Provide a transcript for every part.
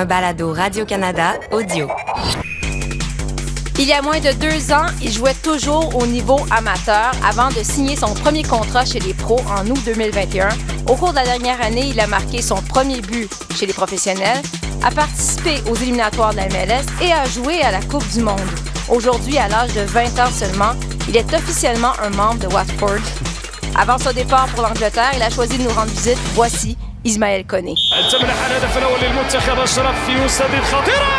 un balado Radio-Canada audio. Il y a moins de deux ans, il jouait toujours au niveau amateur avant de signer son premier contrat chez les pros en août 2021. Au cours de la dernière année, il a marqué son premier but chez les professionnels, a participé aux éliminatoires de la MLS et a joué à la Coupe du Monde. Aujourd'hui, à l'âge de 20 ans seulement, il est officiellement un membre de Watford. Avant son départ pour l'Angleterre, il a choisi de nous rendre visite. Voici Ismaël Koné. تمنح الهدف الاول للمنتخب اشرف في وسط الخطيره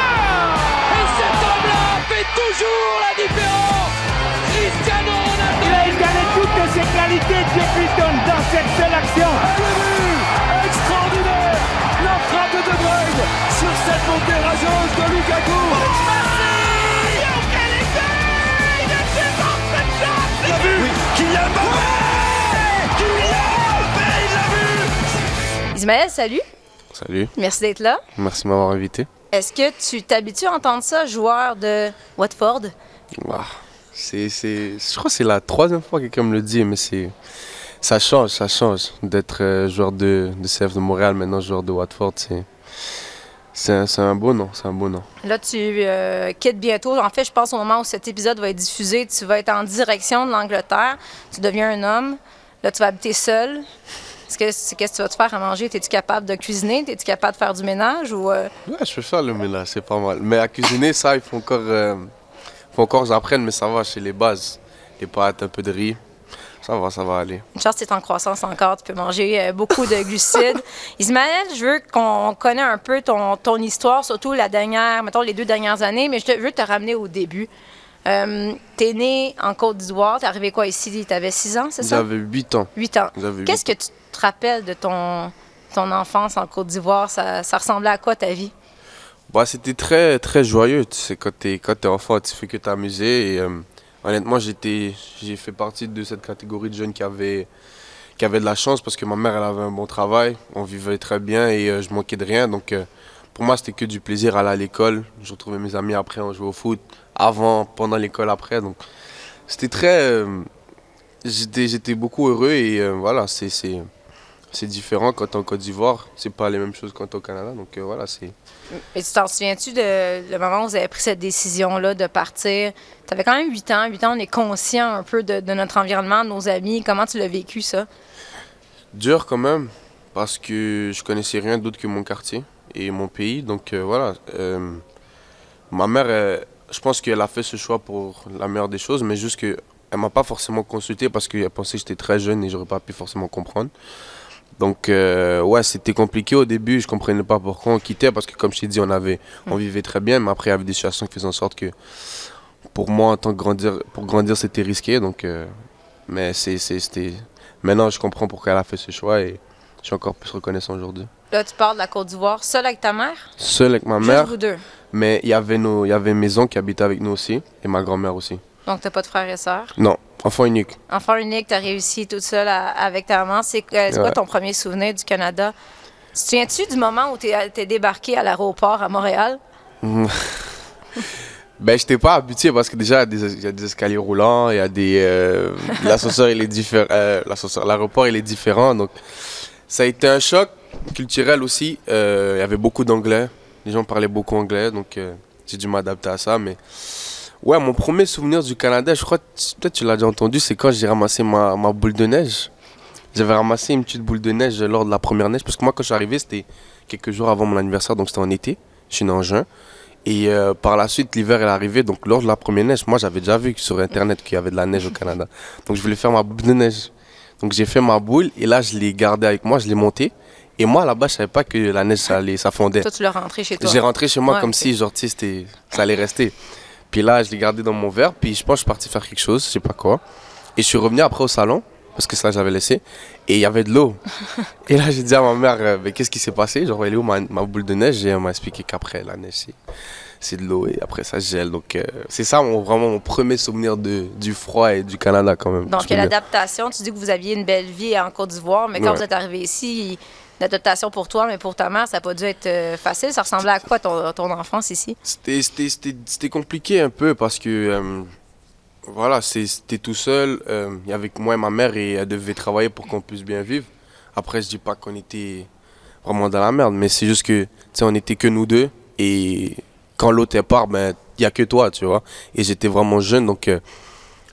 Et cet homme-là fait toujours la différence Cristiano Ronaldo Il a incarné toutes ses qualités, Jeff Hilton, dans cette seule action. extraordinaire la frappe de De Bruyne sur cette montée rageuse de Lukaku Il a vu Kylian Mbappé Ismaël, salut. Salut, Merci d'être là. merci de m'avoir invité. Est-ce que tu t'habitues à entendre ça, joueur de Watford? Ouah, c'est, c'est, je crois que c'est la troisième fois que quelqu'un me le dit, mais c'est, ça change, ça change. D'être euh, joueur de, de CF de Montréal, maintenant joueur de Watford, c'est, c'est, un, c'est un beau nom, c'est un beau nom. Là, tu euh, quittes bientôt. En fait, je pense au moment où cet épisode va être diffusé, tu vas être en direction de l'Angleterre. Tu deviens un homme. Là, tu vas habiter seul. Est-ce que, c'est- qu'est-ce que tu vas te faire à manger? Es-tu capable de cuisiner? Es-tu capable de faire du ménage? Ou, euh, Ouais, je peux faire le ménage, c'est pas mal. Mais à cuisiner, ça, il faut encore, euh, faut encore j'apprenne, mais ça va, chez les bases. Les pâtes, un peu de riz, ça va, ça va aller. Une chance, tu es en croissance encore, tu peux manger euh, beaucoup de glucides. Ismaël, je veux qu'on connaisse un peu ton, ton histoire, surtout la dernière, mettons les deux dernières années, mais je te- veux te ramener au début. Euh, t'es né en Côte d'Ivoire, t'es arrivé quoi ici? T'avais 6 ans, c'est ça? J'avais 8 ans. 8 ans. Qu'est-ce que tu te rappelles de ton, ton enfance en Côte d'Ivoire? Ça, ça ressemblait à quoi ta vie? Bah, c'était très, très joyeux. Tu sais, quand t'es, quand t'es enfant, tu fais que t'amuser. Et euh, honnêtement, j'étais, j'ai fait partie de cette catégorie de jeunes qui avaient, qui avaient de la chance parce que ma mère, elle avait un bon travail. On vivait très bien et euh, je manquais de rien. Donc, euh, pour moi, c'était que du plaisir aller à l'école. Je retrouvais mes amis après, on jouait au foot. Avant, pendant l'école, après. Donc, c'était très. euh, j'étais, beaucoup heureux et euh, voilà, c'est, différent quand t'es en Côte d'Ivoire. C'est pas les mêmes choses quand t'es au Canada. Donc, euh, voilà, c'est. Et tu t'en souviens-tu de le moment où vous avez pris cette décision-là de partir? Tu avais quand même 8 ans. 8 ans, on est conscient un peu de, de notre environnement, de nos amis. Comment tu l'as vécu, ça? Dur quand même, parce que je connaissais rien d'autre que mon quartier et mon pays. Donc euh, voilà, euh, ma mère, euh, je pense qu'elle a fait ce choix pour la meilleure des choses, mais juste qu'elle m'a pas forcément consulté parce qu'elle pensait que j'étais très jeune et j'aurais pas pu forcément comprendre. Donc euh, ouais, c'était compliqué au début, je comprenais pas pourquoi on quittait parce que comme je t'ai dit, on avait, on vivait très bien, mais après il y avait des situations qui faisaient en sorte que pour moi en tant que grandir, pour grandir c'était risqué. Donc euh, mais c'est, c'est- c'était, maintenant je comprends pourquoi elle a fait ce choix et je suis encore plus reconnaissant aujourd'hui. Là, tu pars de la Côte d'Ivoire seul avec ta mère? Seul avec ma Juste mère, vous deux. mais il y avait nos, il y avait mes oncles qui habitaient avec nous aussi et ma grand-mère aussi. Donc, t'as pas de frères et sœurs? Non, enfant unique. Enfant unique, t'as réussi toute seule à- avec ta maman. C'est euh, c'est quoi Ouais. ton premier souvenir du Canada? Tu te souviens-tu du moment où t'es es débarqué à l'aéroport à Montréal? Ben, je n'étais pas habitué parce que déjà, il y a des, il y a des escaliers roulants, il y a des. euh, L'ascenseur, il est différent. euh, l'ascenseur- L'aéroport, il est différent. Donc, ça a été un choc culturel aussi. Euh, il y avait beaucoup d'anglais. Les gens parlaient beaucoup anglais. Donc, euh, j'ai dû m'adapter à ça. Mais, ouais, mon premier souvenir du Canada, je crois, peut-être tu l'as déjà entendu, c'est quand j'ai ramassé ma, ma boule de neige. J'avais ramassé une petite boule de neige lors de la première neige. Parce que moi, quand je suis arrivé, c'était quelques jours avant mon anniversaire. Donc, c'était en été. Je suis né en juin. Et euh, par la suite, l'hiver est arrivé. Donc, lors de la première neige, moi, j'avais déjà vu sur Internet qu'il y avait de la neige au Canada. Donc, je voulais faire ma boule de neige. Donc, j'ai fait ma boule et là, je l'ai gardée avec moi, je l'ai montée. Et moi, là-bas, je savais pas que la neige, ça, allait, ça fondait. Toi, tu l'as rentré chez toi. J'ai rentré chez moi Ouais, comme si, genre, c'était- ça allait rester. Puis là, je l'ai gardé dans mon verre. Puis je pense que je suis parti faire quelque chose, je sais pas quoi. Et je suis revenu après au salon, parce que ça, j'avais laissé. Et il y avait de l'eau. et là, j'ai dit à ma mère, euh, mais qu'est-ce qui s'est passé? Genre, elle est où ma, ma boule de neige? Et elle m'a expliqué qu'après, la neige, c'est- de l'eau. Et après, ça gèle. Donc, euh, c'est ça, mon, vraiment, mon premier souvenir de, du froid et du Canada, quand même. Donc, l'adaptation, tu dis que vous aviez une belle vie en Côte d'Ivoire, mais quand Ouais. vous êtes arrivé ici, l'adaptation pour toi, mais pour ta mère, ça n'a pas dû être euh, facile. Ça ressemblait à quoi ton, ton enfance ici? C'était- compliqué un peu parce que euh, voilà, c'était tout seul. euh, que moi et ma mère et elle devait travailler pour qu'on puisse bien vivre. Après, je dis pas qu'on était vraiment dans la merde. Mais c'est juste que, tu sais, on était que nous deux. Et quand l'autre est part, ben, il n'y a que toi, tu vois. Et j'étais vraiment jeune, donc. euh,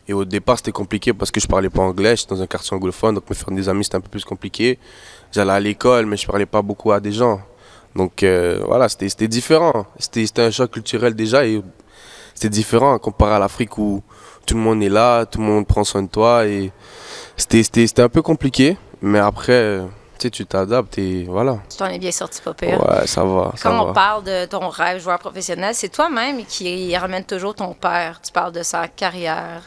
et au départ, c'était compliqué parce que je parlais pas anglais. J'étais dans un quartier anglophone, donc me faire des amis, c'était un peu plus compliqué. J'allais à l'école, mais je parlais pas beaucoup à des gens. Donc euh, voilà, c'était différent. C'était un choc culturel déjà et c'était différent comparé à l'Afrique où tout le monde est là, tout le monde prend soin de toi. Et c'était un peu compliqué, mais après, euh, sais, tu t'adaptes et voilà. Tu t'en es bien sorti, pas pire. Ouais, ça va. ça Quand on va. parle de ton rêve joueur professionnel, c'est toi-même qui ramène toujours ton père. Tu parles de sa carrière,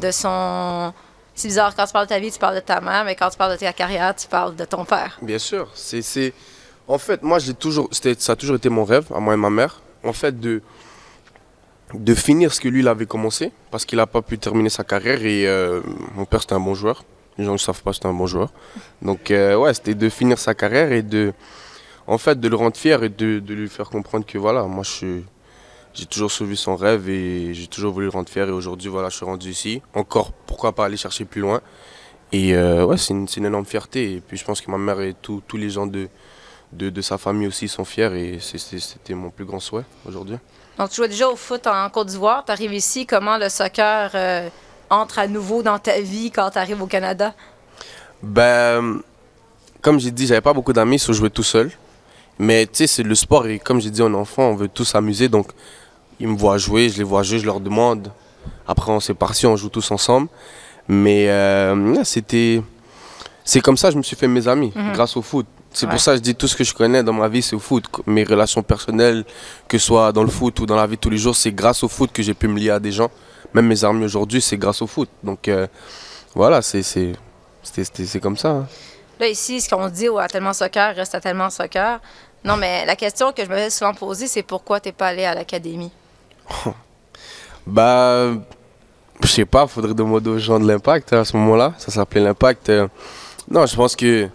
de son... C'est bizarre, quand tu parles de ta vie, tu parles de ta mère, mais quand tu parles de ta carrière, tu parles de ton père. Bien sûr, c'est c'est en fait moi j'ai toujours ça a toujours été mon rêve à moi et ma mère en fait de de finir ce que lui il avait commencé parce qu'il n'a pas pu terminer sa carrière et euh, mon père c'était un bon joueur. Les gens ne savent pas c'était un bon joueur. Donc euh, ouais, c'était de finir sa carrière et de en fait de le rendre fier et de, lui faire comprendre que voilà, moi je j'ai toujours suivi son rêve et j'ai toujours voulu le rendre fier et aujourd'hui voilà, je suis rendu ici. Encore pourquoi pas aller chercher plus loin? Et euh, ouais, c'est une, c'est une énorme fierté. Et puis je pense que ma mère et tous les gens de, de, de sa famille aussi sont fiers. Et c'est- c'est- c'était mon plus grand souhait aujourd'hui. Donc, tu jouais déjà au foot en Côte d'Ivoire. Tu arrives ici. Comment le soccer euh, entre à nouveau dans ta vie quand tu arrives au Canada? Ben, comme j'ai dit, j'avais pas beaucoup d'amis, so je jouais tout seul. Mais tu sais, c'est le sport. Et comme j'ai dit, on est enfant, on veut tous s'amuser. Donc ils me voient jouer, je les vois jouer, je leur demande. Après, on s'est parti, on joue tous ensemble. Mais euh, c'était. C'est comme ça que je me suis fait mes amis, grâce au foot. C'est Ouais. pour ça que je dis tout ce que je connais dans ma vie, c'est au foot. Mes relations personnelles, que ce soit dans le foot ou dans la vie de tous les jours, c'est grâce au foot que j'ai pu me lier à des gens. Même mes amis aujourd'hui, c'est grâce au foot. Donc euh, voilà, c'est comme ça. hein. Là, ici, ce qu'on dit à tellement soccer reste à tellement soccer. Non, mais la question que je me fais souvent poser, c'est pourquoi tu pas allé à l'académie? Bah, je sais pas, faudrait demander aux gens de l'impact hein, à ce moment-là. Ça s'appelait l'impact. euh. Non, je pense que.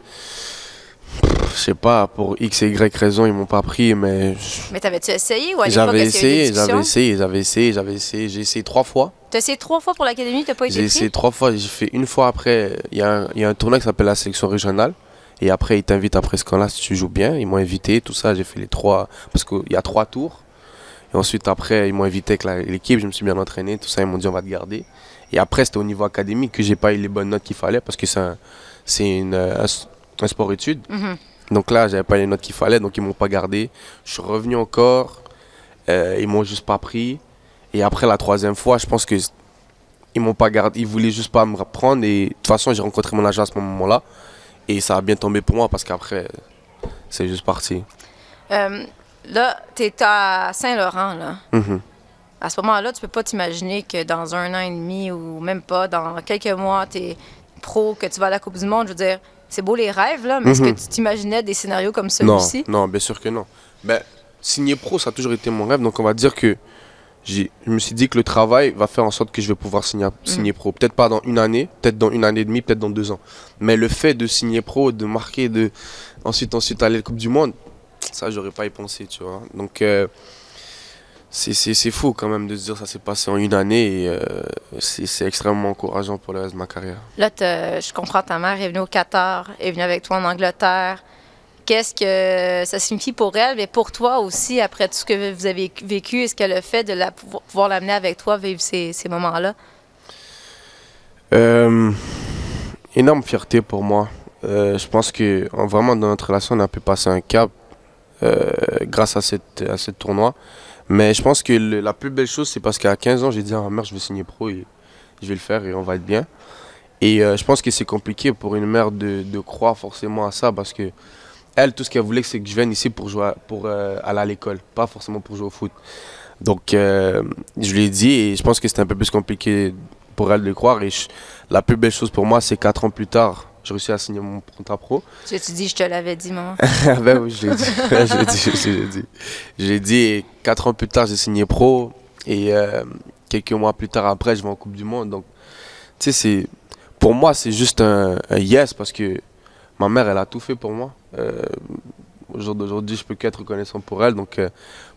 Je sais pas, pour X et Y raison, ils m'ont pas pris, mais Mais t'avais-tu essayé ou à j'avais essayé, j'avais essayé, j'avais essayé, j'avais essayé. J'ai essayé trois fois. T'as essayé trois fois pour l'académie, t'as pas été J'ai essayé trois fois. J'ai fait une fois après. Il y, a un- il y a un tournoi qui s'appelle la sélection régionale. Et après, ils t'invitent après ce camp-là si tu joues bien. Ils m'ont invité, tout ça. J'ai fait les trois. Parce qu'il y a trois tours. Et ensuite, après, ils m'ont invité avec l'équipe. Je me suis bien entraîné, tout ça. Ils m'ont dit, on va te garder. Et après, c'était au niveau académique que j'ai pas eu les bonnes notes qu'il fallait. Parce que c'est un, c'est une, un, s- un sport-études. Mhm. Donc là, j'avais pas les notes qu'il fallait. Donc ils m'ont pas gardé. Je suis revenu encore. Euh, ils m'ont juste pas pris. Et après, la troisième fois, je pense que ils m'ont pas gardé, ils voulaient juste pas me reprendre et de toute façon j'ai rencontré mon agent à ce moment-là et ça a bien tombé pour moi parce qu'après c'est juste parti. Euh, là, t'es à Saint-Laurent, là. Mhm. À ce moment-là, tu peux pas t'imaginer que dans un an et demi ou même pas, dans quelques mois, t'es pro, que tu vas à la Coupe du Monde. Je veux dire, c'est beau les rêves, là, mais est-ce Mhm. que tu t'imaginais des scénarios comme celui-ci? non, bien sûr que non. Ben, signer pro, ça a toujours été mon rêve, donc on va dire que je me suis dit que le travail va faire en sorte que je vais pouvoir signer, signer pro. Peut-être pas dans une année, peut-être dans une année et demie, peut-être dans deux ans. Mais le fait de signer pro, de marquer, de ensuite ensuite aller à la Coupe du Monde, ça j'aurais pas y pensé, tu vois. Donc euh, c'est fou quand même de se dire ça s'est passé en une année et euh, c'est extrêmement encourageant pour le reste de ma carrière. Là, je comprends, ta mère est venue au Qatar, est venue avec toi en Angleterre. Qu'est-ce que ça signifie pour elle, mais pour toi aussi, après tout ce que vous avez vécu, est-ce qu'elle a fait de la, pouvoir l'amener avec toi vivre ces, ces moments-là? Euh, énorme fierté pour moi. Euh, je pense que en- vraiment dans notre relation, on a pu passer un cap grâce à cette à ce tournoi. Mais je pense que la plus belle chose, c'est parce qu'à 15 ans, j'ai dit à ma mère, je vais signer pro et je vais le faire et on va être bien. Et euh, je pense que c'est compliqué pour une mère de, croire forcément à ça parce que elle, tout ce qu'elle voulait, c'est que je vienne ici pour jouer, pour euh, aller à l'école, pas forcément pour jouer au foot. Donc, euh, je lui ai dit et je pense que c'était un peu plus compliqué pour elle de croire. Et la plus belle chose pour moi, c'est quatre ans plus tard, j'ai réussi à signer mon contrat pro. Tu dis, je te l'avais dit, maman? Ben oui, je l'ai dit. je l'ai dit, je l'ai dit. Je l'ai dit et quatre ans plus tard, j'ai signé pro. Et euh, quelques mois plus tard après, je vais en Coupe du Monde. Donc, tu sais, c'est, pour moi, c'est juste un, un yes parce que ma mère, elle a tout fait pour moi. Euh, au jour d'aujourd'hui, je peux qu'être reconnaissant pour elle. Donc, euh,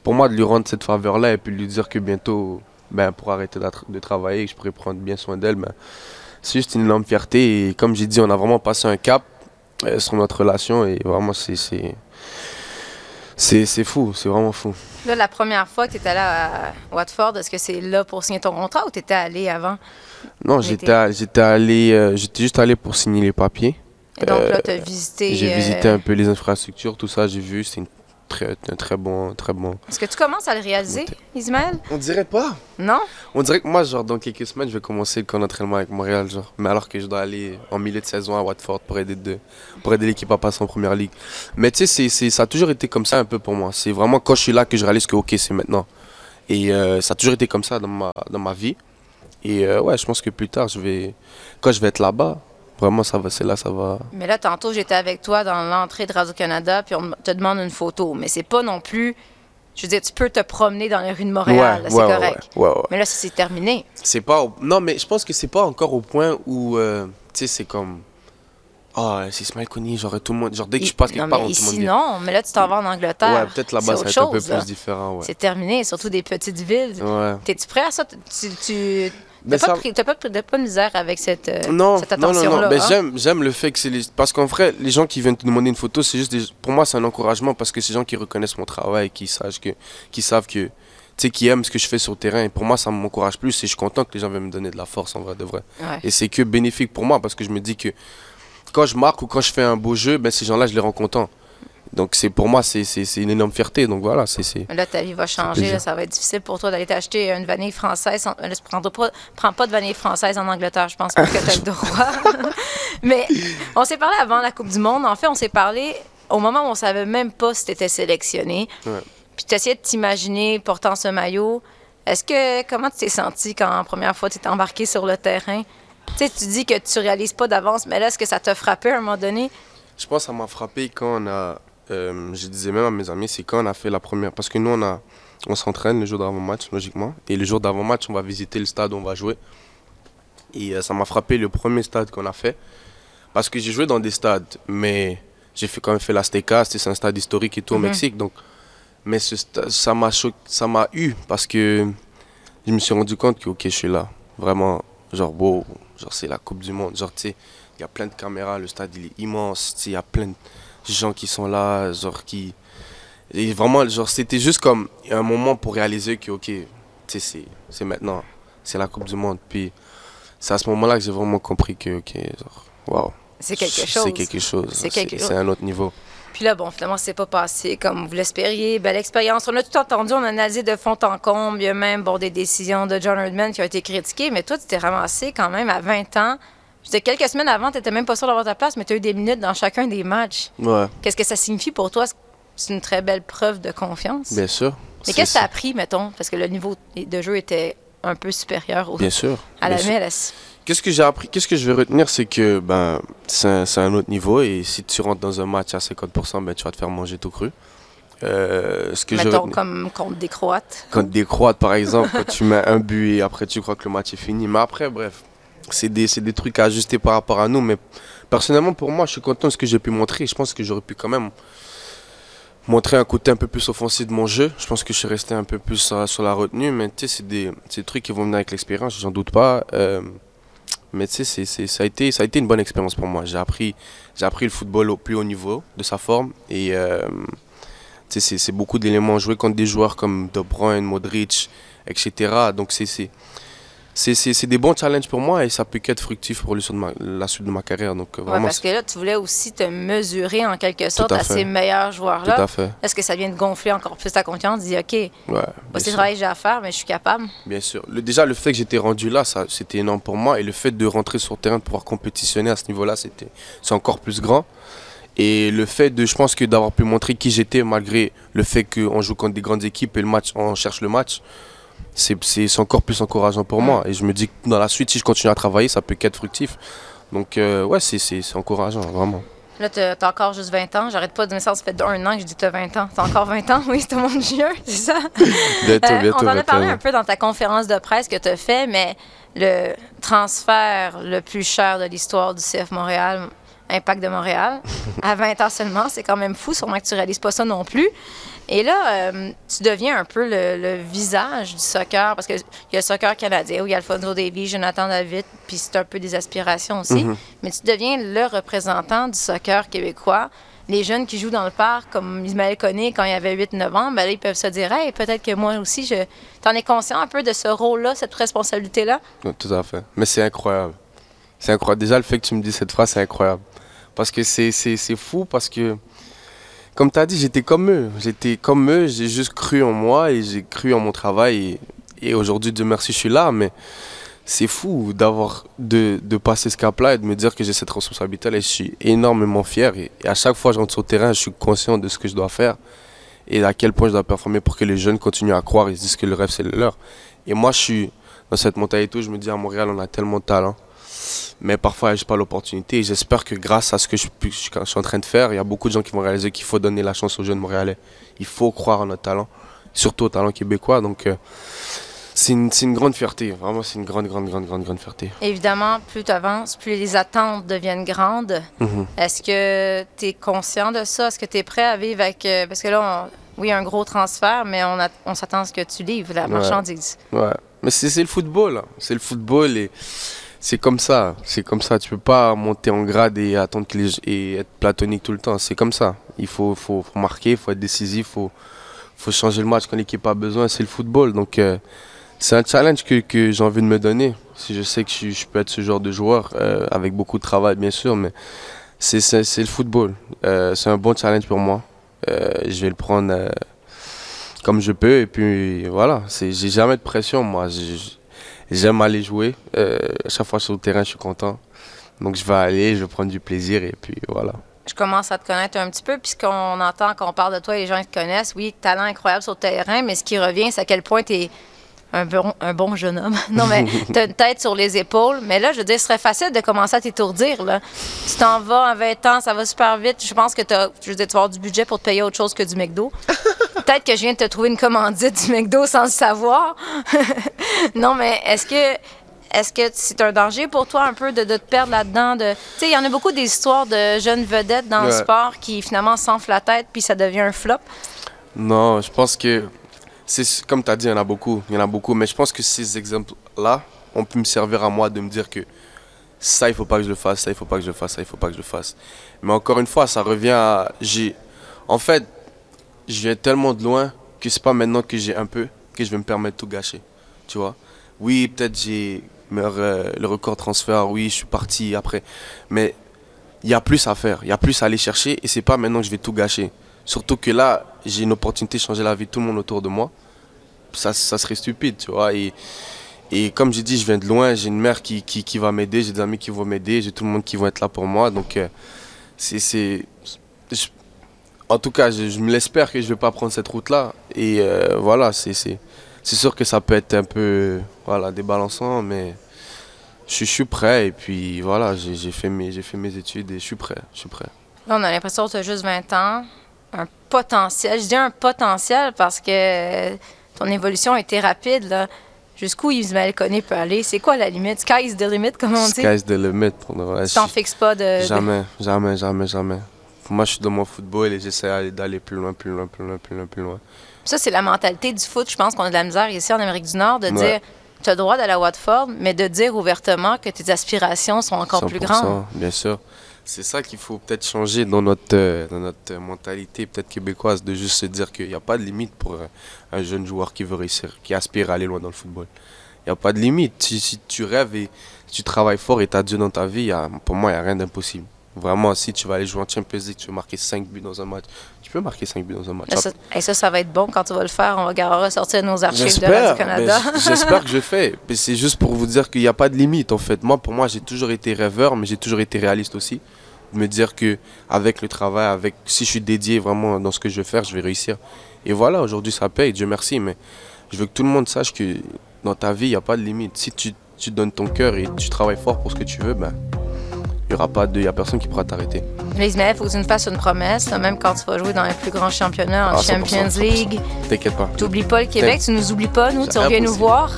pour moi, de lui rendre cette faveur-là et puis lui dire que bientôt, ben, pour arrêter de travailler, que je pourrais prendre bien soin d'elle, ben, c'est juste une énorme fierté. Et comme j'ai dit, on a vraiment passé un cap euh, sur notre relation et vraiment, c'est, c'est, fou, c'est vraiment fou. Là, la première fois que tu étais allé à Watford, est-ce que c'est là pour signer ton contrat ou tu étais allé avant? Non, j'étais j'étais allé, euh, j'étais juste allé pour signer les papiers. Et donc là, Euh, tu as visité. J'ai visité un peu les infrastructures, tout ça, j'ai vu, c'est une très, un très bon, très bon. Est-ce que tu commences à le réaliser, Ismaël? On dirait pas. Non? On dirait que moi, genre, dans quelques semaines, je vais commencer le camp d'entraînement avec Montréal, genre. Mais alors que je dois aller en milieu de saison à Watford pour aider, de, pour aider l'équipe à passer en première ligue. Mais tu sais, c'est- c'est- ça a toujours été comme ça un peu pour moi. C'est vraiment quand je suis là que je réalise que, ok, c'est maintenant. Et euh, ça a toujours été comme ça dans ma, dans ma vie. Et euh, ouais, je pense que plus tard, je vais, quand je vais être là-bas, vraiment, ça va, c'est là, ça va. Mais là, tantôt, j'étais avec toi dans l'entrée de Radio-Canada, puis on te demande une photo. Mais c'est pas non plus. Je veux dire, tu peux te promener dans les rues de Montréal, là, c'est ouais, ouais, correct. ouais, ouais, ouais. Mais là, c'est terminé. C'est pas. au- Non, mais je pense que c'est pas encore au point où. euh, tu sais, c'est comme. Ah, c'est Ismaël Kouni, genre tout le monde. Genre dès que je passe quelque non, part, mais tout le monde ici, dit- non. Mais là, tu t'en vas en Angleterre. Ouais, peut-être là-bas, ça va être un peu là. plus différent, ouais. C'est terminé, surtout des petites villes. Ouais. T'es-tu prêt à ça? Tu, tu, t'as pas, ça- pris- t'as pas, pris- t'as pas de misère avec cette, euh, Non, cette non, non, attention-là? non. Mais hein? j'aime, j'aime le fait que c'est les... Parce qu'en vrai, les gens qui viennent te demander une photo, c'est juste des... Pour moi, c'est un encouragement parce que c'est des gens qui reconnaissent mon travail, qui, sachent que... qui savent que... Tu sais, qui aiment ce que je fais sur le terrain. Et pour moi, ça m'encourage plus et je suis content que les gens viennent me donner de la force, en vrai, de vrai. Ouais. Et c'est que bénéfique pour moi parce que je me dis que quand je marque ou quand je fais un beau jeu, ben, ces gens-là, je les rends contents. Donc c'est pour moi, c'est, une énorme fierté. Donc voilà, c'est... Là, ta vie va changer. là, ça va être difficile pour toi d'aller t'acheter une vanille française. En... Là, prends, pas, prends pas de vanille française en Angleterre. Je pense pas que tu as le droit. Mais on s'est parlé avant la Coupe du Monde. En fait, on s'est parlé au moment où on savait même pas si tu étais sélectionné. Ouais. Puis tu essayais de t'imaginer portant ce maillot. Est-ce que comment tu t'es senti quand la première fois tu étais embarqué sur le terrain? Tu sais, tu dis que tu réalises pas d'avance, mais là, est-ce que ça t'a frappé à un moment donné? Je pense que ça m'a frappé quand on a. euh, je disais même à mes amis, c'est quand on a fait la première. Parce que nous, on, a, on s'entraîne le jour d'avant-match, logiquement. Et le jour d'avant-match, on va visiter le stade où on va jouer. Et euh, ça m'a frappé le premier stade qu'on a fait. Parce que j'ai joué dans des stades, mais j'ai fait, quand même fait l'Azteca, c'est un stade historique et tout au Mhm. Mexique. Donc, mais ce ça m'a choqué, ça m'a eu parce que je me suis rendu compte que, ok, je suis là. Vraiment, genre, wow, genre, c'est la Coupe du Monde. Genre, tu sais, il y a plein de caméras, le stade, il est immense. Tu sais, il y a plein de gens qui sont là, genre, qui. Et vraiment, genre, c'était juste comme un moment pour réaliser que, ok, c'est- c'est maintenant. C'est la Coupe du Monde. Puis, c'est à ce moment-là que j'ai vraiment compris que, ok, genre, waouh. C'est quelque chose. C'est quelque chose. C'est quelque chose. C'est un autre niveau. Puis là, bon, finalement, c'est pas passé comme vous l'espériez. Belle expérience. On a tout entendu, on a analysé de fond en comble. Il y a même bon, des décisions de John Herdman qui ont été critiquées. Mais toi, tu t'es ramassé quand même à 20 ans. Je disais, quelques semaines avant, tu n'étais même pas sûr d'avoir ta place, mais tu as eu des minutes dans chacun des matchs. Ouais, Qu'est-ce que ça signifie pour toi? C'est une très belle preuve de confiance. bien sûr. mais qu'est-ce que tu as appris, mettons? Parce que le niveau de jeu était un peu supérieur au, Bien sûr. à la bien. MLS. Qu'est-ce que j'ai appris Qu'est-ce que je vais retenir C'est que ben, c'est un, autre niveau et si tu rentres dans un match à 50%, ben, tu vas te faire manger tout cru. Euh, ce que je Mettons comme contre des Croates. Quand des Croates, par exemple, quand tu mets un but et après tu crois que le match est fini. Mais après, bref, c'est des, des trucs à ajuster par rapport à nous. Mais personnellement, pour moi, je suis content de ce que j'ai pu montrer. Je pense que j'aurais pu quand même montrer un côté un peu plus offensif de mon jeu. Je pense que je suis resté un peu plus sur, la retenue. Mais tu sais, c'est des, des trucs qui vont venir avec l'expérience, j'en doute pas. Euh, mais tu sais, ça, a été, ça a été une bonne expérience pour moi. J'ai appris, appris le football au plus haut niveau de sa forme. Et euh, tu sais, c'est c'est beaucoup d'éléments. Jouer contre des joueurs comme De Bruyne, Modric, etc. Donc c'est c'est- c'est- c'est- c'est des bons challenges pour moi et ça peut qu'être fructif pour le ma- la suite de ma carrière. Donc euh, Ouais, vraiment, parce que là, tu voulais aussi te mesurer en quelque sorte à ces meilleurs tout joueurs-là. à fait. Est-ce que ça vient de gonfler encore plus ta confiance? Dis, OK, Ouais, voici le travail que j'ai à faire, mais je suis capable. Bien sûr. Le, déjà, le fait que j'étais rendu là, c'était énorme pour moi. Et le fait de rentrer sur le terrain, de pouvoir compétitionner à ce niveau-là, c'est encore plus grand. Et le fait de, je pense que d'avoir pu montrer qui j'étais, malgré le fait qu'on joue contre des grandes équipes et le match, on cherche le match, c'est, encore plus encourageant pour moi. Et je me dis que dans la suite, si je continue à travailler, ça peut qu'être fructif. Donc, euh, ouais, c'est, encourageant, vraiment. Là, tu as encore juste 20 ans. J'arrête pas de me dire, ça fait un an que je dis que tu as 20 ans. Tu as encore 20 ans? Oui, c'est de juin, c'est ça? Bientôt, Euh, bientôt, on en a parlé 21 un peu dans ta conférence de presse que tu as fait, mais le transfert le plus cher de l'histoire du CF Montréal, Impact de Montréal, à 20 ans seulement, c'est quand même fou, sûrement que tu réalises pas ça non plus. Et là, euh, tu deviens un peu le, le visage du soccer, parce qu'il y a le soccer canadien, où il y a Alfonso Davies, Jonathan David, puis c'est un peu des aspirations aussi. Mhm. Mais tu deviens le représentant du soccer québécois. les jeunes qui jouent dans le parc, comme Ismaël Koné quand il avait 8-9 ans, ben là, ils peuvent se dire, hey, peut-être que moi aussi, je. T'en es conscient un peu de ce rôle-là, cette responsabilité-là? Ouais, tout à fait. Mais c'est incroyable. C'est incroyable. Déjà, le fait que tu me dis cette phrase, c'est incroyable. Parce que c'est fou, parce que, comme tu as dit, j'étais comme eux. J'étais comme eux, j'ai juste cru en moi et j'ai cru en mon travail. Et, aujourd'hui, Dieu merci, je suis là. Mais c'est fou d'avoir de, de passer ce cap-là et de me dire que j'ai cette responsabilité. Et je suis énormément fier. Et, à chaque fois que je rentre sur le terrain, je suis conscient de ce que je dois faire et à quel point je dois performer pour que les jeunes continuent à croire et se disent que le rêve, c'est le leur. Et moi, je suis dans cette mentalité où je me dis à Montréal, on a tellement de talent. Mais parfois, je n'ai pas l'opportunité. J'espère que grâce à ce que je, je suis je suis en train de faire, il y a beaucoup de gens qui vont réaliser qu'il faut donner la chance aux jeunes Montréalais. Il faut croire en notre talent, surtout au talent québécois. Donc, euh, c'est une, une grande fierté. Vraiment, c'est une grande, grande, grande, grande, grande fierté. Évidemment, plus tu avances, plus les attentes deviennent grandes. Mhm. Est-ce que tu es conscient de ça? Est-ce que tu es prêt à vivre avec. euh, parce que là, on- oui, un gros transfert, mais on, a- on s'attend à ce que tu livres la marchandise. Ouais. Mais c'est c'est le football. hein. C'est le football et c'est comme ça. C'est comme ça. Tu peux pas monter en grade et attendre les, et être platonique tout le temps. C'est comme ça. Il faut, faut, faut marquer, il faut être décisif, il faut, faut changer le match quand l'équipe a besoin. C'est le football. Donc, euh, c'est un challenge que, que j'ai envie de me donner. Si je sais que je, je peux être ce genre de joueur, euh, avec beaucoup de travail, bien sûr, mais c'est le football. Euh, c'est un bon challenge pour moi. Euh, je vais le prendre euh, comme je peux. Et puis voilà, j'ai jamais de pression, moi. J'aime aller jouer. Euh, à chaque fois sur le terrain, je suis content. Donc je vais aller, je vais prendre du plaisir et puis voilà. Je commence à te connaître un petit peu, puisqu'on entend quand on parle de toi, les gens te connaissent. Oui, talent incroyable sur le terrain, mais ce qui revient, c'est à quel point tu es un bon, un bon jeune homme. non, mais tu as une tête sur les épaules. Mais là, je veux dire, ce serait facile de commencer à t'étourdir. là. Tu t'en vas à 20 ans, ça va super vite. Je pense que t'as- je veux dire, tu vas avoir du budget pour te payer autre chose que du McDo. Peut-être que je viens de te trouver une commandite du McDo sans le savoir. non, mais est-ce que est-ce que c'est un danger pour toi un peu de, de te perdre là-dedans? De... Tu sais, il y en a beaucoup des histoires de jeunes vedettes dans le sport qui finalement s'enflent la tête puis ça devient un flop? Non, je pense que c'est comme tu as dit, il y en a beaucoup, il y en a beaucoup, mais je pense que ces exemples-là ont pu me servir à moi de me dire que ça, il faut pas que je le fasse, ça, il faut pas que je le fasse, ça, il faut pas que je le fasse. Mais encore une fois, ça revient à j'ai en fait, je viens tellement de loin que c'est pas maintenant que j'ai un peu que je vais me permettre de tout gâcher. Tu vois Oui, peut-être j'ai le record transfert, oui, je suis parti après, mais il y a plus à faire, il y a plus à aller chercher et c'est pas maintenant que je vais tout gâcher. Surtout que là, j'ai une opportunité de changer la vie de tout le monde autour de moi. Ça, ça serait stupide, tu vois. Et, et comme j'ai dit, je viens de loin, j'ai une mère qui, qui, va m'aider, j'ai des amis qui vont m'aider, j'ai tout le monde qui va être là pour moi. Donc, euh, c'est. En tout cas, je, je me l'espère que je vais pas prendre cette route-là. Et euh, voilà, c'est sûr que ça peut être un peu voilà, débalançant, mais je, suis- je suis prêt. Et puis voilà, j'ai fait, mes- j'ai fait mes études et je suis prêt. Je suis prêt. Là, on a l'impression que tu as juste 20 ans, un potentiel. Je dis un potentiel parce que ton évolution a été rapide. là. Jusqu'où Ismaël Koné peut aller? C'est quoi la limite? Sky is the limit, comme on dit? Sky's the limit. Pour vrai. Tu t'en fixes pas de- Jamais, jamais, jamais, jamais. Moi, je suis dans mon football et j'essaie d'aller- plus loin, plus loin, plus loin, plus loin, plus loin. Ça, c'est la mentalité du foot. Je pense qu'on a de la misère ici en Amérique du Nord de Ouais. dire tu as le droit d'aller à Watford, mais de dire ouvertement que tes aspirations sont encore plus 100%, grandes. Bien sûr. C'est ça qu'il faut peut-être changer dans notre, euh, dans notre euh, mentalité, peut-être québécoise, de juste se dire qu'il n'y a pas de limite pour euh, un jeune joueur qui veut réussir, qui aspire à aller loin dans le football. Il n'y a pas de limite. Si, si tu rêves et tu travailles fort et tu as Dieu dans ta vie, y a- pour moi, il n'y a rien d'impossible. Vraiment, si tu vas aller jouer en Champions League, tu veux marquer 5 buts dans un match, tu peux marquer 5 buts dans un match. Ça, et ça, ça va être bon quand tu vas le faire. On va ressortir nos archives de Radio-Canada. j'espère que je fais. C'est juste pour vous dire qu'il n'y a pas de limite en fait. Moi, pour moi, j'ai toujours été rêveur, mais j'ai toujours été réaliste aussi. De me dire que avec le travail, avec si je suis dédié vraiment dans ce que je vais faire, je vais réussir. Et voilà, aujourd'hui ça paye, Dieu merci. Mais je veux que tout le monde sache que dans ta vie, il n'y a pas de limite. Si tu, tu donnes ton cœur et tu travailles fort pour ce que tu veux, ben il y aura pas de, y a personne qui pourra t'arrêter. Là, Ismaël, il faut que tu nous fasses une promesse, même quand tu vas jouer dans les plus grands championnats, en Ah, 100%, Champions 100%. League. T'inquiète pas. T'oublies pas le Québec, tu nous oublies pas, nous, tu reviens nous voir.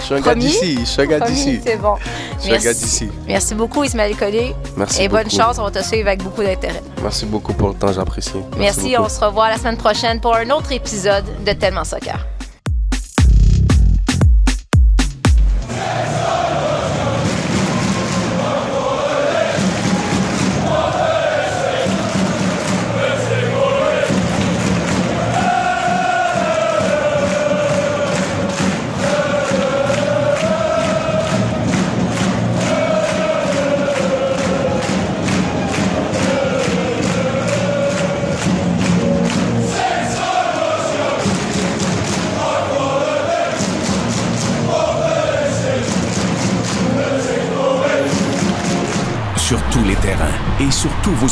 Je suis un gars d'ici. Je suis un gars d'ici. C'est bon. Je suis un gars d'ici. Merci beaucoup, Ismaël Collier. Merci Et bonne chance, on va te suivre avec beaucoup d'intérêt. Merci beaucoup pour le temps, j'apprécie. Merci, on se revoit la semaine prochaine pour un autre épisode de Tellement Soccer.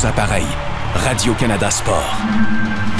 Appareils. Radio-Canada Sport.